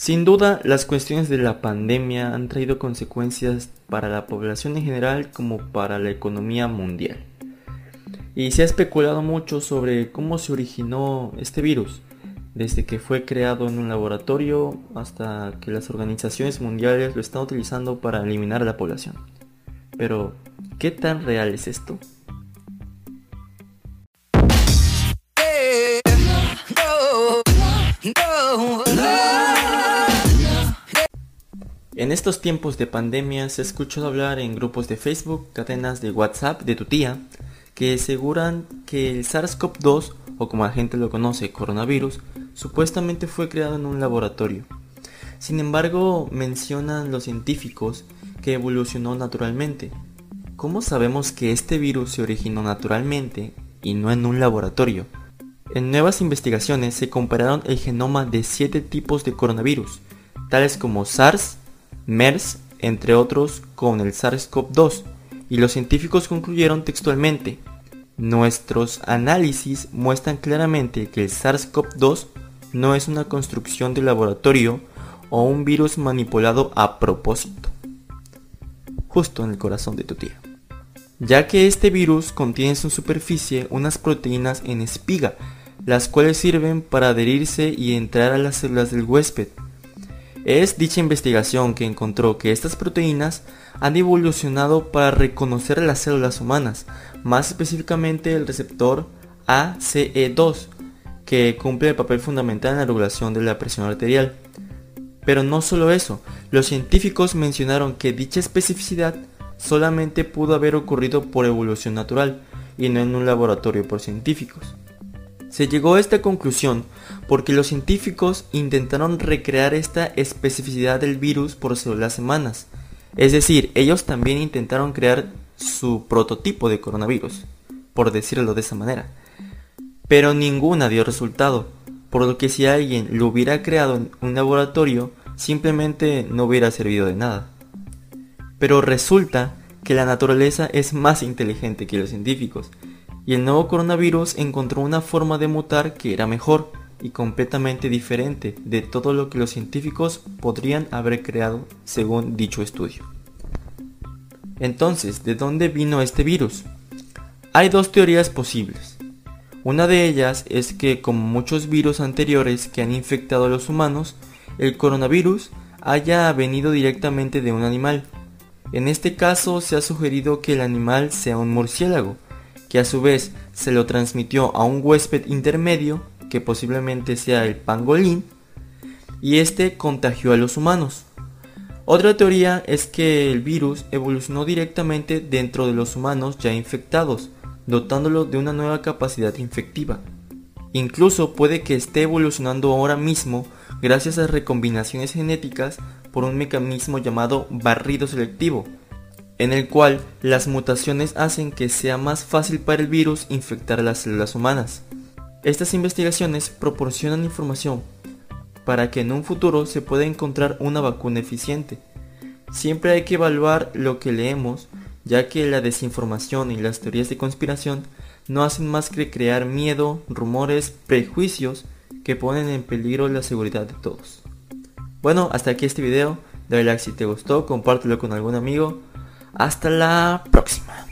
Sin duda, las cuestiones de la pandemia han traído consecuencias para la población en general como para la economía mundial. Y se ha especulado mucho sobre cómo se originó este virus, desde que fue creado en un laboratorio hasta que las organizaciones mundiales lo están utilizando para eliminar a la población. Pero, ¿qué tan real es esto? En estos tiempos de pandemia se ha escuchado hablar en grupos de Facebook, cadenas de WhatsApp de tu tía, que aseguran que el SARS-CoV-2, o como la gente lo conoce, coronavirus, supuestamente fue creado en un laboratorio. Sin embargo, mencionan los científicos que evolucionó naturalmente. ¿Cómo sabemos que este virus se originó naturalmente y no en un laboratorio? En nuevas investigaciones se compararon el genoma de siete tipos de coronavirus, tales como SARS, MERS, entre otros, con el SARS-CoV-2, y los científicos concluyeron textualmente, nuestros análisis muestran claramente que el SARS-CoV-2 no es una construcción de laboratorio o un virus manipulado a propósito. Justo en el corazón de tu tía. Ya que este virus contiene en su superficie unas proteínas en espiga, las cuales sirven para adherirse y entrar a las células del huésped, es dicha investigación que encontró que estas proteínas han evolucionado para reconocer las células humanas, más específicamente el receptor ACE2, que cumple el papel fundamental en la regulación de la presión arterial. Pero no solo eso, los científicos mencionaron que dicha especificidad solamente pudo haber ocurrido por evolución natural y no en un laboratorio por científicos. Se llegó a esta conclusión porque los científicos intentaron recrear esta especificidad del virus por células semanas. Es decir, ellos también intentaron crear su prototipo de coronavirus, por decirlo de esa manera. Pero ninguna dio resultado, por lo que si alguien lo hubiera creado en un laboratorio, simplemente no hubiera servido de nada. Pero resulta que la naturaleza es más inteligente que los científicos, y el nuevo coronavirus encontró una forma de mutar que era mejor y completamente diferente de todo lo que los científicos podrían haber creado según dicho estudio. Entonces, ¿de dónde vino este virus? Hay dos teorías posibles. Una de ellas es que, como muchos virus anteriores que han infectado a los humanos, el coronavirus haya venido directamente de un animal. En este caso se ha sugerido que el animal sea un murciélago, que a su vez se lo transmitió a un huésped intermedio, que posiblemente sea el pangolín, y este contagió a los humanos. Otra teoría es que el virus evolucionó directamente dentro de los humanos ya infectados, dotándolo de una nueva capacidad infectiva. Incluso puede que esté evolucionando ahora mismo gracias a recombinaciones genéticas por un mecanismo llamado barrido selectivo, en el cual las mutaciones hacen que sea más fácil para el virus infectar las células humanas. Estas investigaciones proporcionan información para que en un futuro se pueda encontrar una vacuna eficiente. Siempre hay que evaluar lo que leemos, ya que la desinformación y las teorías de conspiración no hacen más que crear miedo, rumores, prejuicios que ponen en peligro la seguridad de todos. Bueno, hasta aquí este video. Dale like si te gustó, compártelo con algún amigo hasta la próxima.